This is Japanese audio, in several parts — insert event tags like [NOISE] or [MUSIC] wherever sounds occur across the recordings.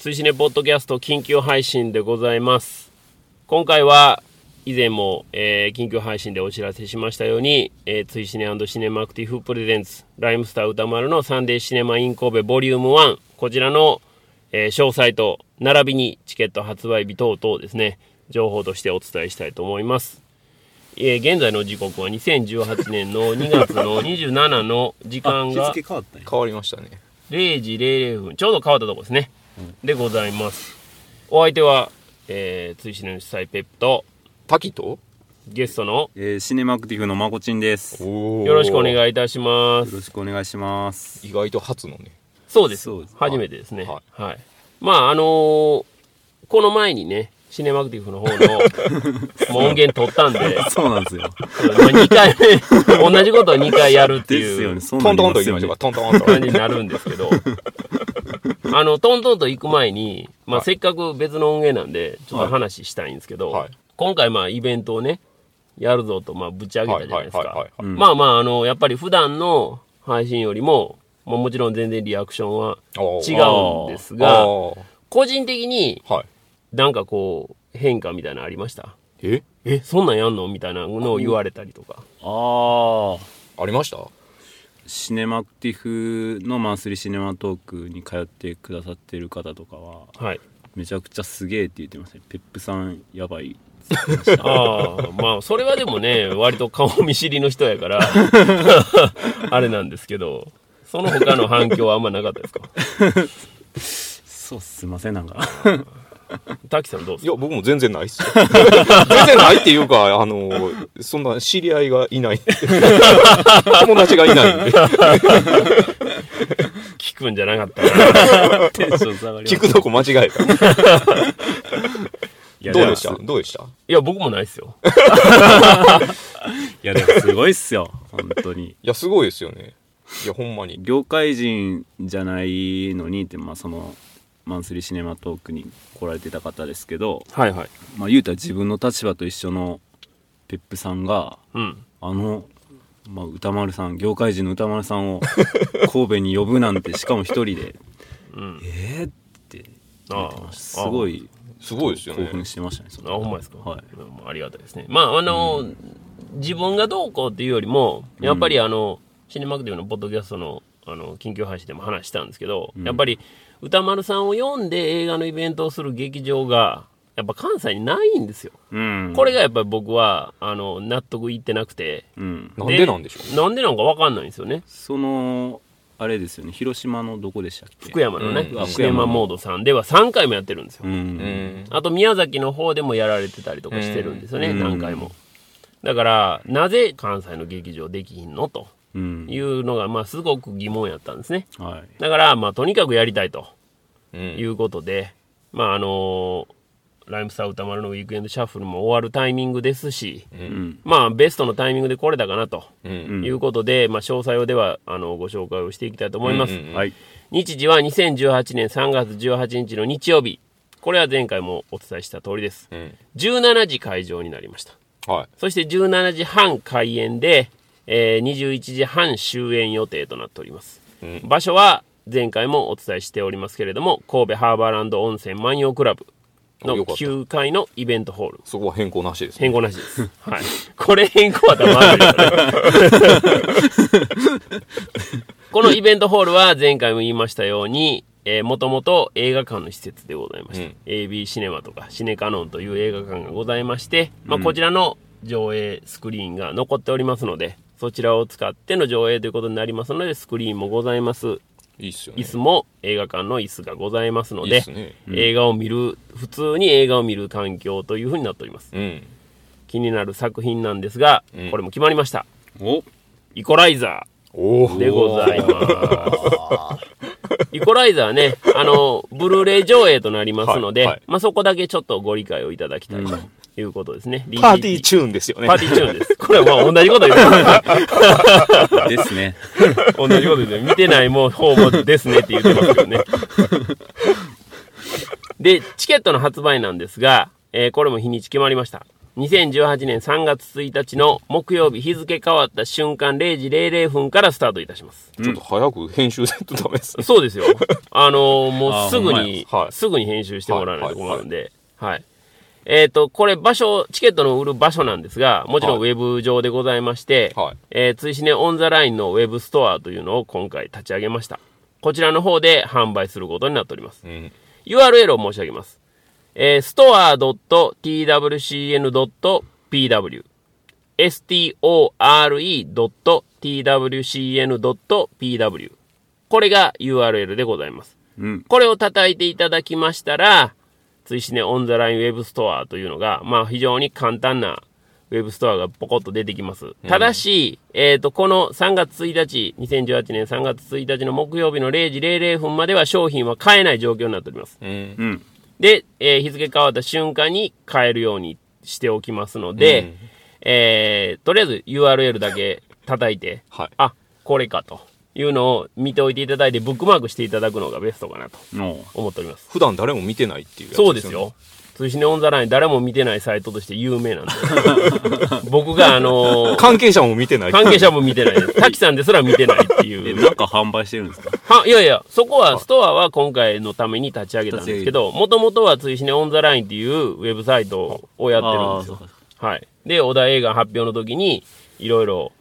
追試ねポッドキャスト緊急配信でございます。今回は以前も、えー緊急配信でお知らせしましたように、えー、追試ねシネマアクティブプレゼンツライムスター歌丸のサンデーシネマイン神戸ボリューム1こちらの、えー詳細と並びにチケット発売日等々ですね情報としてお伝えしたいと思います。えー現在の時刻は2018年の [LAUGHS] 2月の27の時間が日付変わったんや変わりましたね0時00分ちょうど変わったとこですね、でございます。お相手は、えー、追試の主催ペップと滝とゲストのえーシネマアクティブのまこちんです。よよろしくお願いいいたします。ろしくお願いします。意外と初のね。そうです。そうです。初めてですね。ははい、まああのーこの前にねシネマクティブの方の音源取ったんで。[LAUGHS] そうなんですよ。まあ2回目同じことを2回やるっていう。ですよね。そうトントンと言いましょうか。トントンと感じになるんですけど。[LAUGHS] あのトントンと行く前に、まあ、はい。せっかく別の音源なんでちょっと話したいんですけど、はい。今回まあイベントをねやるぞとまあぶち上げたじゃないですか。はい。まあまああのやっぱり普段の配信よりも、まあ、もちろん全然リアクションは違うんですが個人的にはいなんかこう変化みたいなのありました？え？えそんなんやんの？みたいなのを言われたりとか。ああありました？シネマアクティブのマンスリーシネマトークに通ってくださってる方とかははい。めちゃくちゃすげえって言ってましたねペップさんやばいああ、まあ、それはでもね、割と顔見知りの人やから、[LAUGHS] あれなんですけど、その他の反響はあんまなかったですか？そうす。いませんなんか滝さんどうですか？いや僕も全然ないっすよ。[LAUGHS] 全然ないっていうかあのそんな知り合いがいない。[LAUGHS] 友達がいないんで。聞くんじゃなかったな。[LAUGHS] テンション下がります。聞くとこ間違えた。いやどうでした？もどうでした？いや、僕もないですよ。いやでもすごいっすよ。本当に。いやすごいですよね。いやほんまに。業界人じゃないのにってまあそのマンスリーシネマトークに来られてた方ですけどはいはい。まあ言うたら自分の立場と一緒のペップさんがうん。あの、まあ、歌丸さん業界人の歌丸さんを [LAUGHS] 神戸に呼ぶなんてしかも一人でうん。えー？ってああすごいすごいですよね興奮してましたねそあ、のほんまですか？はいうんありがたいですね。まあ、あの、自分がどうこうっていうよりも、やっぱりあの、シネマクティブのポッドキャストの、あの、緊急配信でも話したんですけど、やっぱり、歌丸さんを読んで映画のイベントをする劇場が、やっぱ関西にないんですよ。うん。これがやっぱり僕は、あの、納得いってなくて。うん。なんでなんでしょうなんでなんかわかんないんですよね。そのあれですよね。広島のどこでしたっけ？福山のね、うん。シネマモードさんでは3回もやってるんですよ。うん、うん。あと宮崎の方でもやられてたりとかしてるんですよね、うん。何回も。だから、なぜ関西の劇場できひんのと。うんいうのが、まあ、すごく疑問やったんですね。はいだから、まあ、とにかくやりたいとうんいうことで、まあ、あのライムスター歌丸のウィークエンドシャッフルも終わるタイミングですし、うんまあ、ベストのタイミングでこれだかなとうんんいうことで、まあ、詳細をでは、あの、ご紹介をしていきたいと思います。うんうんはい日時は2018年3月18日の日曜日。これは前回もお伝えした通りです。うん17時会場になりました。はいそして17時半開演で、えー21時半終演予定となっております。うん場所は前回もお伝えしておりますけれども、神戸ハーバーランド温泉万葉クラブのあよかった9階のイベントホール。そこは変更なしですね変更なしです。はい。これ変更は多分まこのイベントホールは前回も言いましたように、えー、もともと映画館の施設でございました。うん AB シネマとかシネカノンという映画館がございまして、まあ、こちらの上映スクリーンが残っておりますので、そちらを使っての上映ということになりますので、スクリーンもございます。いいっすよね。椅子も映画館の椅子がございますので、いいっすね。映画を見る、普通に映画を見る環境というふうになっております。うん。気になる作品なんですが、うん。これも決まりました。お。イコライザおー。でございます。[LAUGHS] イコライザーね、あの、ブルーレイ上映となりますので、はいはい。まあそこだけちょっとご理解をいただきたいということですね。 party tune ですよね party tune です。これはまあ同じこと言ってます。ですね同じことですね。見てないもう方もですねって言ってますけどね。で、チケットの発売なんですが、えーこれも日にち決まりました。2018年3月1日の木曜日日付変わった瞬間0時00分からスタートいたします。ちょっと早く編集せんとダメですね。そうですよ。あのーもうすぐに、すぐに編集してもらわないと困るんで、はい。えっ、と、これ場所、チケットの売る場所なんですが、もちろんウはいェブ上でございまして、はいえー、追試ねオンザラインのウェブストアというのを今回立ち上げました。こちらの方で販売することになっております。うん。URL を申し上げます。えー、store.twcn.pw store.twcn.pw これが URL でございます。うん。これを叩いていただきましたら、追試ねオンザライン web store というのが、まあ非常に簡単なウェブストアがポコッと出てきます。ただし、えっ、と、この3月1日、2018年3月1日の木曜日の0時00分までは商品は買えない状況になっております。うん。うん。で、えー日付変わった瞬間に買えるようにしておきますので、うんえーとりあえず URL だけ叩いて、はい。あ、これかというのを見ておいていただいて、ブックマークしていただくのがベストかなとの思っております。普段誰も見てないっていうやつそうですよ。ツイシネ on the line 誰も見てないサイトとして有名なんで。[LAUGHS] 僕があのー関係者も見てない。関係者も見てないです。滝さんですら見てないってい [LAUGHS] え、う。なんか販売してるんですか？は、いやいや、そこは、ストアは今回のために立ち上げたんですけど、もともとはツイシネ on the line っていうウェブサイトをやってるんですよはい。で、小田映画発表の時に、いろいろ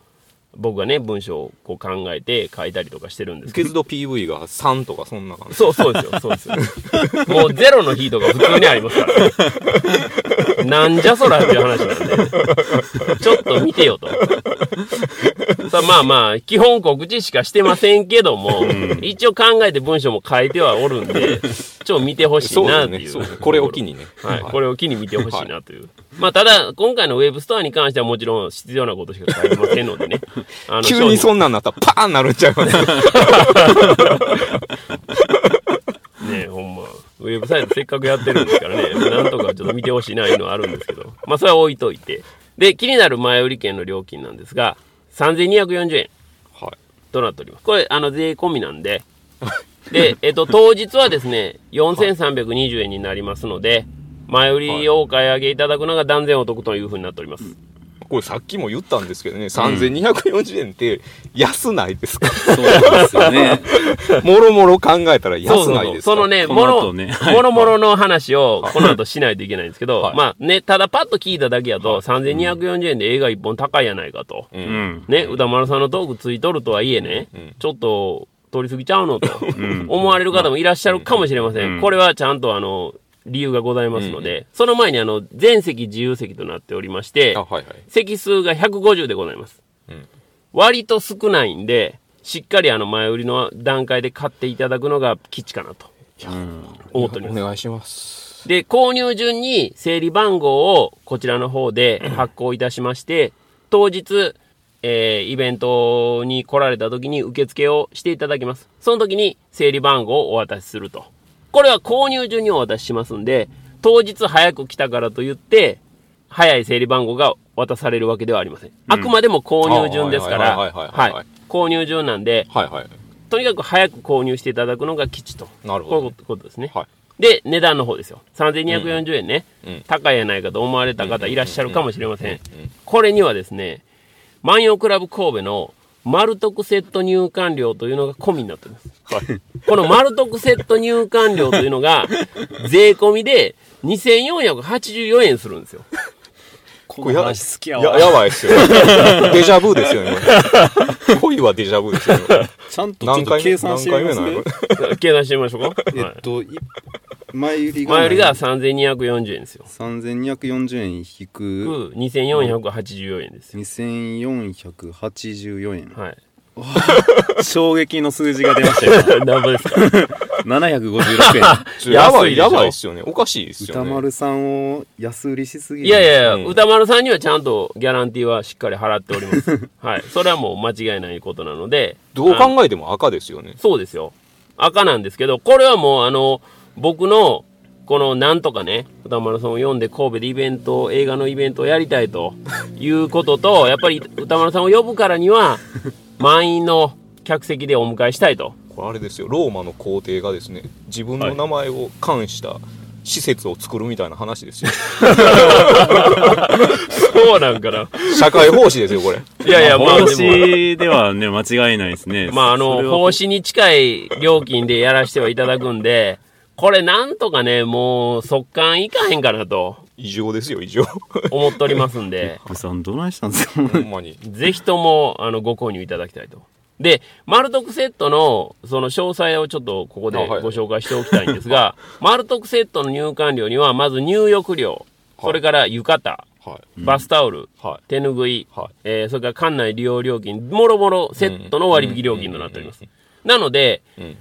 僕がね、文章をこう考えて書いたりとかしてるんですけど。受け度 PV が3とかそんな感じ。そうそうですよ、そうですよ。もうゼロの日とか普通にありますから。なんじゃそらっていう話なんで、ちょっと見てよと。さあまあまあ、基本告知しかしてませんけども、一応考えて文章も書いてはおるんで、ちょっと見てほしいなっていう。だね。そうこれを機にね。はい、これを機に見てほしいなという。まあ、ただ、今回のウェブストアに関してはもちろん必要なことしか書いてませんのでね。[LAUGHS] あの急にそんなんなったらパーンなるんちゃいます？[LAUGHS] ねほんま。ウェブサイトせっかくやってるんですからね、なんとかちょっと見てほしいな、いうのはあるんですけど。まあ、それは置いといて。で、気になる前売り券の料金なんですが、3240円はい。となっております。これ、あの、税込みなんで、で、えっと、当日はですね、4320円になりますので、前売りをお買い上げいただくのが断然お得というふうになっております。これさっきも言ったんですけどね、3240円って安ないですか？そうですよね。[LAUGHS] もろもろ考えたら安そうそう。ないですかそのね、こもろ、ねはいもろもろの話をこの後しないといけないんですけど、はいまあね、ただパッと聞いただけやと、3240円で映画1本高いやないかと。う。うんん。ね、歌丸さんのトークついとるとはいえね、んちょっと取りすぎちゃうのとん思われる方もいらっしゃるかもしれません。うんこれはちゃんとあの、理由がございますので、その前にあの、全席自由席となっておりましてあ、、はいはい。席数が150でございます。うん割と少ないんで、しっかりあの前売りの段階で買っていただくのが吉かなとうん。思っております。お願いします。で、購入順に整理番号をこちらの方で発行いたしまして、当日、えーイベントに来られた時に受付をしていただきます。その時に整理番号をお渡しすると。これは購入順にお渡ししますんで、当日早く来たからといって、早い整理番号が渡されるわけではありません。あくまでも購入順ですから、あはい。購入順なんで、はいはい。とにかく早く購入していただくのが吉と。なるほどこういうことですね。はい。で、値段の方ですよ。3240円ね、高いやないかと思われた方いらっしゃるかもしれません。これにはですね、万葉クラブ神戸の丸徳セット入館料というのが込みになってます。この丸徳セット入館料というのが、[LAUGHS] 税込みで2484円するんですよ。ここれや話好きやや、わ。やばいですよ。[LAUGHS] デジャブですよね。恋はデジャブですよね。ちゃんとちょっと何回目？計算してみますね [LAUGHS] 計算してみましょうか。はいえっと、い前売りが前よりが3240円ですよ。3240円引く2484円ですよ。2484円。はい。[LAUGHS] 衝撃の数字が出ましたよ。[LAUGHS] 何ぼですか？[LAUGHS] 756円。やばい、やばいですよね。おかしいですよね。歌丸さんを安売りしすぎる。いやいやいや、うん歌丸さんにはちゃんとギャランティーはしっかり払っております。はい。それはもう間違いないことなので。どう考えても赤ですよね。そうですよ。赤なんですけど、これはもうあの、僕の、このなんとかね、歌丸さんを読んで神戸でイベント、映画のイベントをやりたいと [LAUGHS] いうことと、やっぱり歌丸さんを呼ぶからには、[LAUGHS] 満員の客席でお迎えしたいと。これあれですよ。ローマの皇帝がですね、自分の名前を冠した施設を作るみたいな話ですよ。[LAUGHS] そうなんかな。社会奉仕ですよ、これ。いやいや、まあ帽でも。子ではね、間違いないですね。まあ、あの、奉仕に近い料金でやらせてはいただくんで、これなんとかね、もう、速乾いかへんかなと異常ですよ、異常。思っておりますんで、[LAUGHS] ブさんどないしたんですか？ほんまに。ぜひとも、あの、ご購入いただきたいと。で、マルトクセットの、その詳細をちょっとここでご紹介しておきたいんですが、[LAUGHS] マルトクセットの入館料には、まず入浴料、それから浴衣、はい。バスタオル、はい。手ぬぐい、はいえーそれから館内利用料金、もろもろセットの割引料金となっております。なので、うん。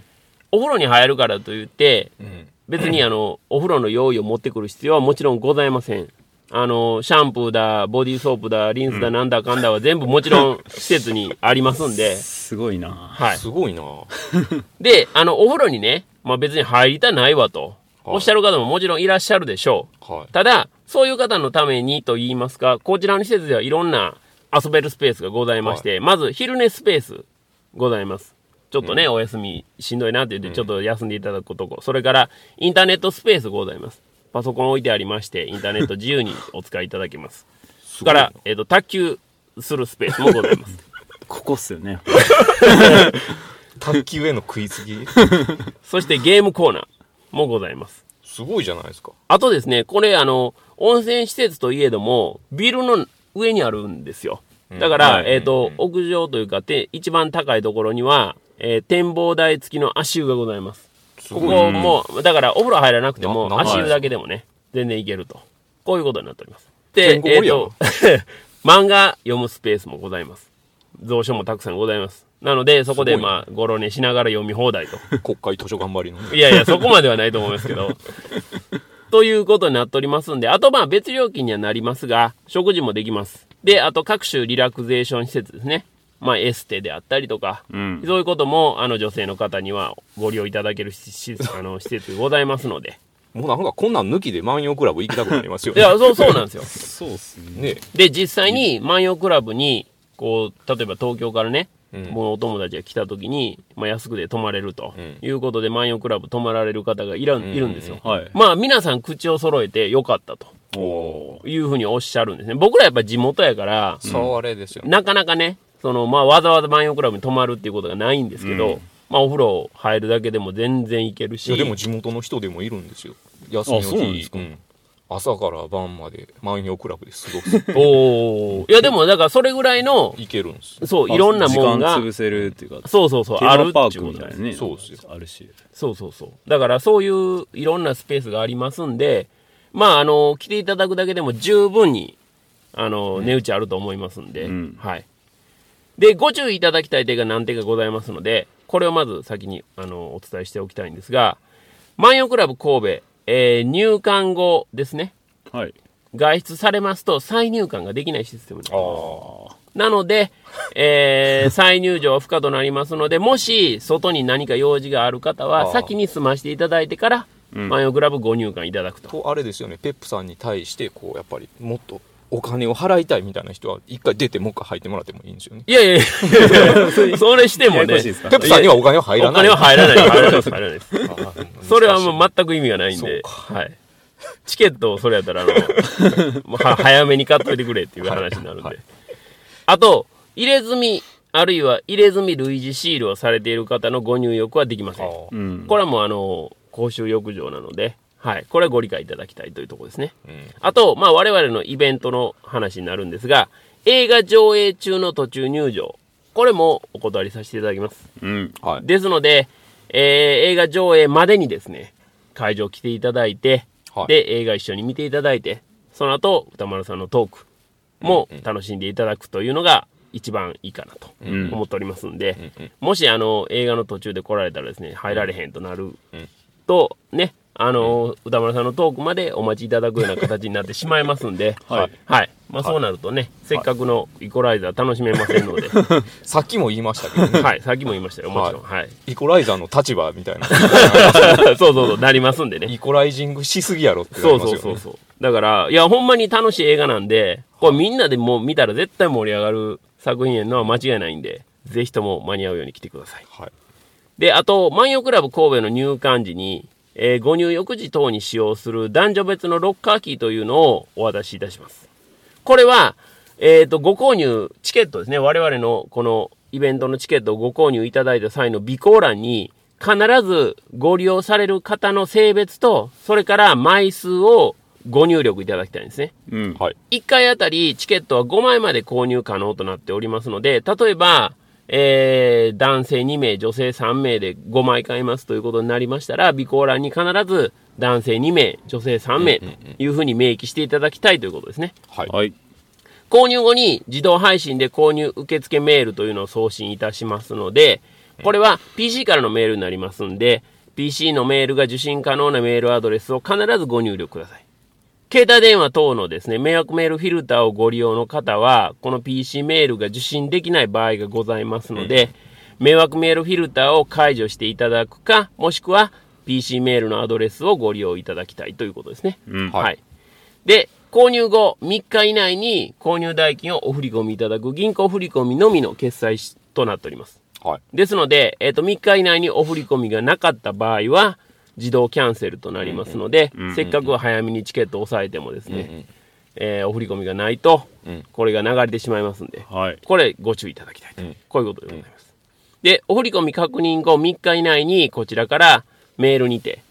お風呂に入るからといって、うん。別にあの、[CLEARS THROAT] お風呂の用意を持ってくる必要はもちろんございません。あの、シャンプーだ、ボディーソープだ、リンスだ、なんだかんだは全部もちろん施設にありますんで、すごいなはい。すごいな [LAUGHS] で、あの、お風呂にね、まあ別に入りたないわと、はいおっしゃる方ももちろんいらっしゃるでしょう。はい。ただ、そういう方のためにと言いますか、こちらの施設ではいろんな遊べるスペースがございまして、まず昼寝スペースございます。ちょっとね、お休みしんどいなって言って、ちょっと休んでいただくとこ。それから、インターネットスペースございます。パソコン置いてありまして、インターネット自由にお使いいただけます。[LAUGHS] それから、えっ、と、卓球するスペースもございます。[LAUGHS] ここっすよね [LAUGHS] 卓球への食いつき。そしてゲームコーナーもございます。すごいじゃないですか。あとですね、これあの、温泉施設といえども、ビルの上にあるんですよ。だから、はいえっ、と、屋上というか、て一番高いところには、えー展望台付きの足湯がございます。ここも、だからお風呂入らなくても、足湯だけでもね、全然いけると。こういうことになっております。でえっと、[LAUGHS] 漫画読むスペースもございます。蔵書もたくさんございます。なので、そこでまあ、ごろ寝しながら読み放題と。国会図書頑張りの。いやいや、そこまではないと思いますけど。[LAUGHS] ということになっておりますんで、あとまあ別料金にはなりますが、食事もできます。で、あと各種リラクゼーション施設ですね。まあエステであったりとか、うんそういうことも、あの女性の方にはご利用いただけるしし [LAUGHS] あの施設ございますので。もうなんかこんなん抜きで万葉クラブ行きたくなりますよいや、そう、そうなんですよ。[LAUGHS] そうっすねね。で、実際に万葉クラブに、こう、例えば東京からね、うんもうお友達が来た時に、まあ、安くで泊まれるとうんいうことで、万葉クラブ泊まられる方がいら、いるんですよ。はいまあ、皆さん口を揃えてよかったとおーいうふうにおっしゃるんですね。僕らやっぱ地元やから、そうあれですよね。なかなかね、その、まあ、わざわざ万葉クラブに泊まるっていうことがないんですけど、うん。まあ、お風呂入るだけでも全然いけるし、いやでも地元の人でもいるんですよ。休みのあそうなんで日す、か。うん。朝から晩まで万葉クラブで過ごす。[LAUGHS] おー。いや、でも、だからそれぐらいの、行けるんです。そう、いろんなもんが時間、潰せるっていうかそうそうそう、あるマパークみたいなね。そうですよ。あるし。そうそうそう。だからそういういろんなスペースがありますんで、まあ、あの、来ていただくだけでも十分に、あの、値打ちあると思いますんで、うん。はい。で、ご注意いただきたい点が何点かございますので、これをまず先に、あの、お伝えしておきたいんですが、万葉クラブ神戸、えー入館後ですね、はい外出されますと再入館ができないシステムになりますあなので、えー [LAUGHS] 再入場は不可となりますので、もし外に何か用事がある方あは、ー先に済ましていただいてから、うんマヨクラブご入館いただくあ。と。とあれですよね。ペップさんに対してこうやっぱりもっとお金を払いたいみたいな人は一回出てもう一回入ってもらってもいいんですよね。いやいやいや [LAUGHS] それしてもね、ペップさんにはお金は入らない。お金は入らない、入らないです、入らないです。あーそれはもう全く意味がないんで、はい。チケットをそれやったら、あの、[LAUGHS] もうは早めに買っといてくれっていう話になるんで。はいあと、入れ墨、あるいは入れ墨類似シールをされている方のご入浴はできません。うんこれはもうあの、公衆浴場なので、はい。これはご理解いただきたいというところですね。うんあと、まあ我々のイベントの話になるんですが、映画上映中の途中入場。これもお断りさせていただきます。うんはい。ですので、えー映画上映までにですね、会場来ていただいて、はいで、映画一緒に見ていただいて、その後、歌丸さんのトークも楽しんでいただくというのが一番いいかなとん思っておりますんで、うんうんもしあの、映画の途中で来られたらですね、入られへんとなるうんと、ね、あの、歌丸さんのトークまでお待ちいただくような形になってしまいますんで、[LAUGHS] はいはい。まあそうなるとね、せっかくのイコライザー楽しめませんので、[LAUGHS] さっきも言いましたけどね。[LAUGHS] はい、さっきも言いましたよ、もちろん。はい。イコライザーの立場みたいな。そうそうそう、なりますんでね。イコライジングしすぎやろってなそう。そうそうそう。だから、いや、ほんまに楽しい映画なんで、これみんなでもう見たら絶対盛り上がる作品やのは間違いないんで、ぜひとも間に合うように来てください。はい。で、あと、万葉クラブ神戸の入館時に、えーご入浴時等に使用する男女別のロッカーキーというのをお渡しいたします。これは、えっ、と、ご購入、チケットですね。我々のこのイベントのチケットをご購入いただいた際の備考欄に、必ずご利用される方の性別と、それから枚数をご入力いただきたいんですね。うんはい。1回あたりチケットは5枚まで購入可能となっておりますので、例えば、えー、男性2名、女性3名で5枚買いますということになりましたら、備考欄に必ず男性2名、女性3名というふうに明記していただきたいということですね。はい。はい購入後に自動配信で購入受付メールというのを送信いたしますので、これは PC からのメールになりますんで、PC のメールが受信可能なメールアドレスを必ずご入力ください。携帯電話等のですね、迷惑メールフィルターをご利用の方は、この PC メールが受信できない場合がございますので、迷惑メールフィルターを解除していただくか、もしくは PC メールのアドレスをご利用いただきたいということですね。うんはいはい。で、購入後3日以内に購入代金をお振り込みいただく銀行振り込みのみの決済しとなっております。はい。ですので、えっ、と、3日以内にお振り込みがなかった場合は、自動キャンセルとなりますので、せっかく早めにチケットを押さえてもですね、えーお振り込みがないと、うん。これが流れてしまいますんで、はい。これご注意いただきたいと、うん。こういうことでございます。で、お振り込み確認後3日以内にこちらからメールにて、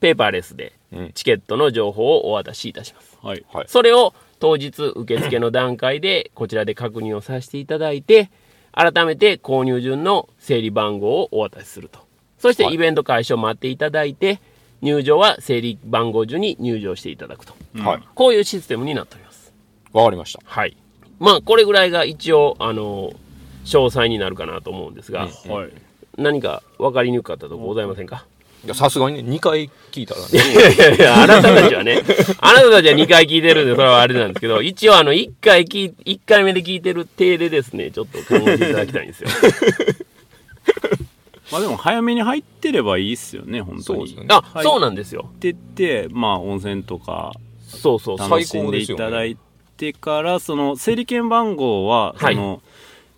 ペーパーレスでうん。チケットの情報をお渡しいたします。はい。はい。それを当日受付の段階でこちらで確認をさせていただいて、改めて購入順の整理番号をお渡しすると。そしてはいイベント開始を待っていただいて、入場は整理番号順に入場していただくと。はい。こういうシステムになっております。わかりました。はい。まあ、これぐらいが一応、あの、詳細になるかなと思うんですが、はい何か分かりにくかったとこございませんか？いや、さすがにね、2回聞いたらね。いやいやいや、あなたたちはね、[LAUGHS] あなたたちは2回聞いてるんで、それはあれなんですけど、一応あの、1回聞い、1回目で聞いてる体でですね、ちょっと考えていただきたいんですよ。まあでも早めに入ってればいいっすよね本当に。そうですよね。あ、はい。そうなんですよ。入ってってまあ温泉とかそうそうそう。楽しんでいただいてから、その整理券番号はそはい。の、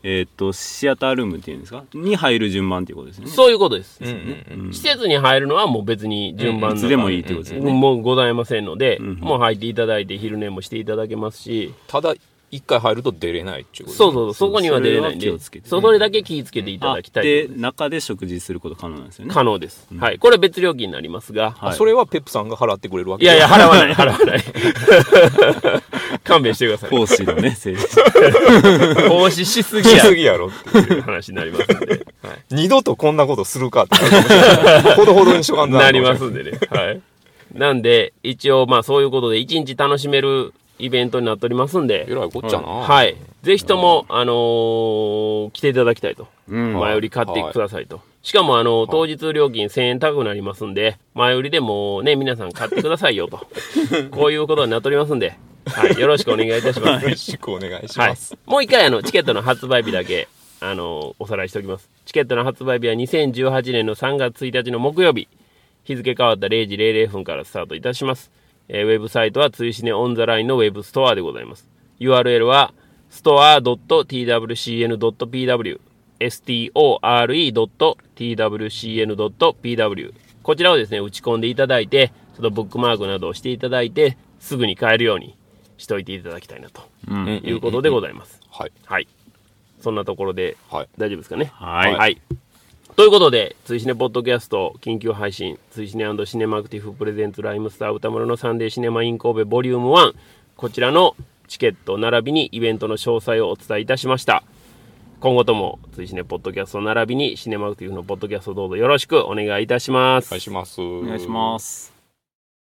えっ、とシアタールームっていうんですか？に入る順番っていうことですよね。そういうことです。うんうんうん。施設に入るのはもう別に順番いつでもいいってことですよね、もうございませんので、ん。もう入っていただいて昼寝もしていただけますし、ただ、1回入ると出れないっていうことそうそうそう、そこには出れないんでそれは気をつけ、てそうそれだけ気をつけていたあだきたい。で中で食事すること可能なんですよね可能です。はい。これ別料金になりますが、はいそれはペップさんが払ってくれるわけいやいや、払わない、払わない。[LAUGHS] 勘弁してください。講師のね政治投資しすぎしやすぎやろ。っていう話になりますんで。二度とこんなことするかって。ほどほどにしとかんとなりますんでね。はい。なんで、一応、まあそういうことで、一日楽しめるイベントになっておりますんで、えらいこっちゃな。はい。ぜひとも、あのー来ていただきたいと。うん前売り買ってくださいと。しかも、あの、当日料金1000円高くなりますんで、前売りでもうね、皆さん買ってくださいよと。[LAUGHS] こういうことになっておりますんで、はい。よろしくお願いいたします。よろしくお願いしはいます。。もう一回、あの、チケットの発売日だけ、あの、おさらいしておきます。チケットの発売日は2018年の3月1日の木曜日、日付変わった0時00分からスタートいたします。えーウェブサイトは、追試ねオンザラインのウェブストアでございます。URL は、store.twcn.pw、store.twcn.pw。こちらをですね、打ち込んでいただいて、ちょっとブックマークなどをしていただいて、すぐに買えるようにしておいていただきたいなとうん。うんいうことでございます。はい。はい。そん。なところではい。大丈夫ですかね。はいはい。ということで、ツイシネポッドキャスト緊急配信、ツイシネシネマクティフ presents ライムスター宇多丸の Sunday Cinema in 神戸 Volume 1こちらのチケット並びにイベントの詳細をお伝えいたしました。今後ともツイシネポッドキャスト並びにシネマクティフのポッドキャストどうぞよろしくお願いいたします。お願いします。お願いします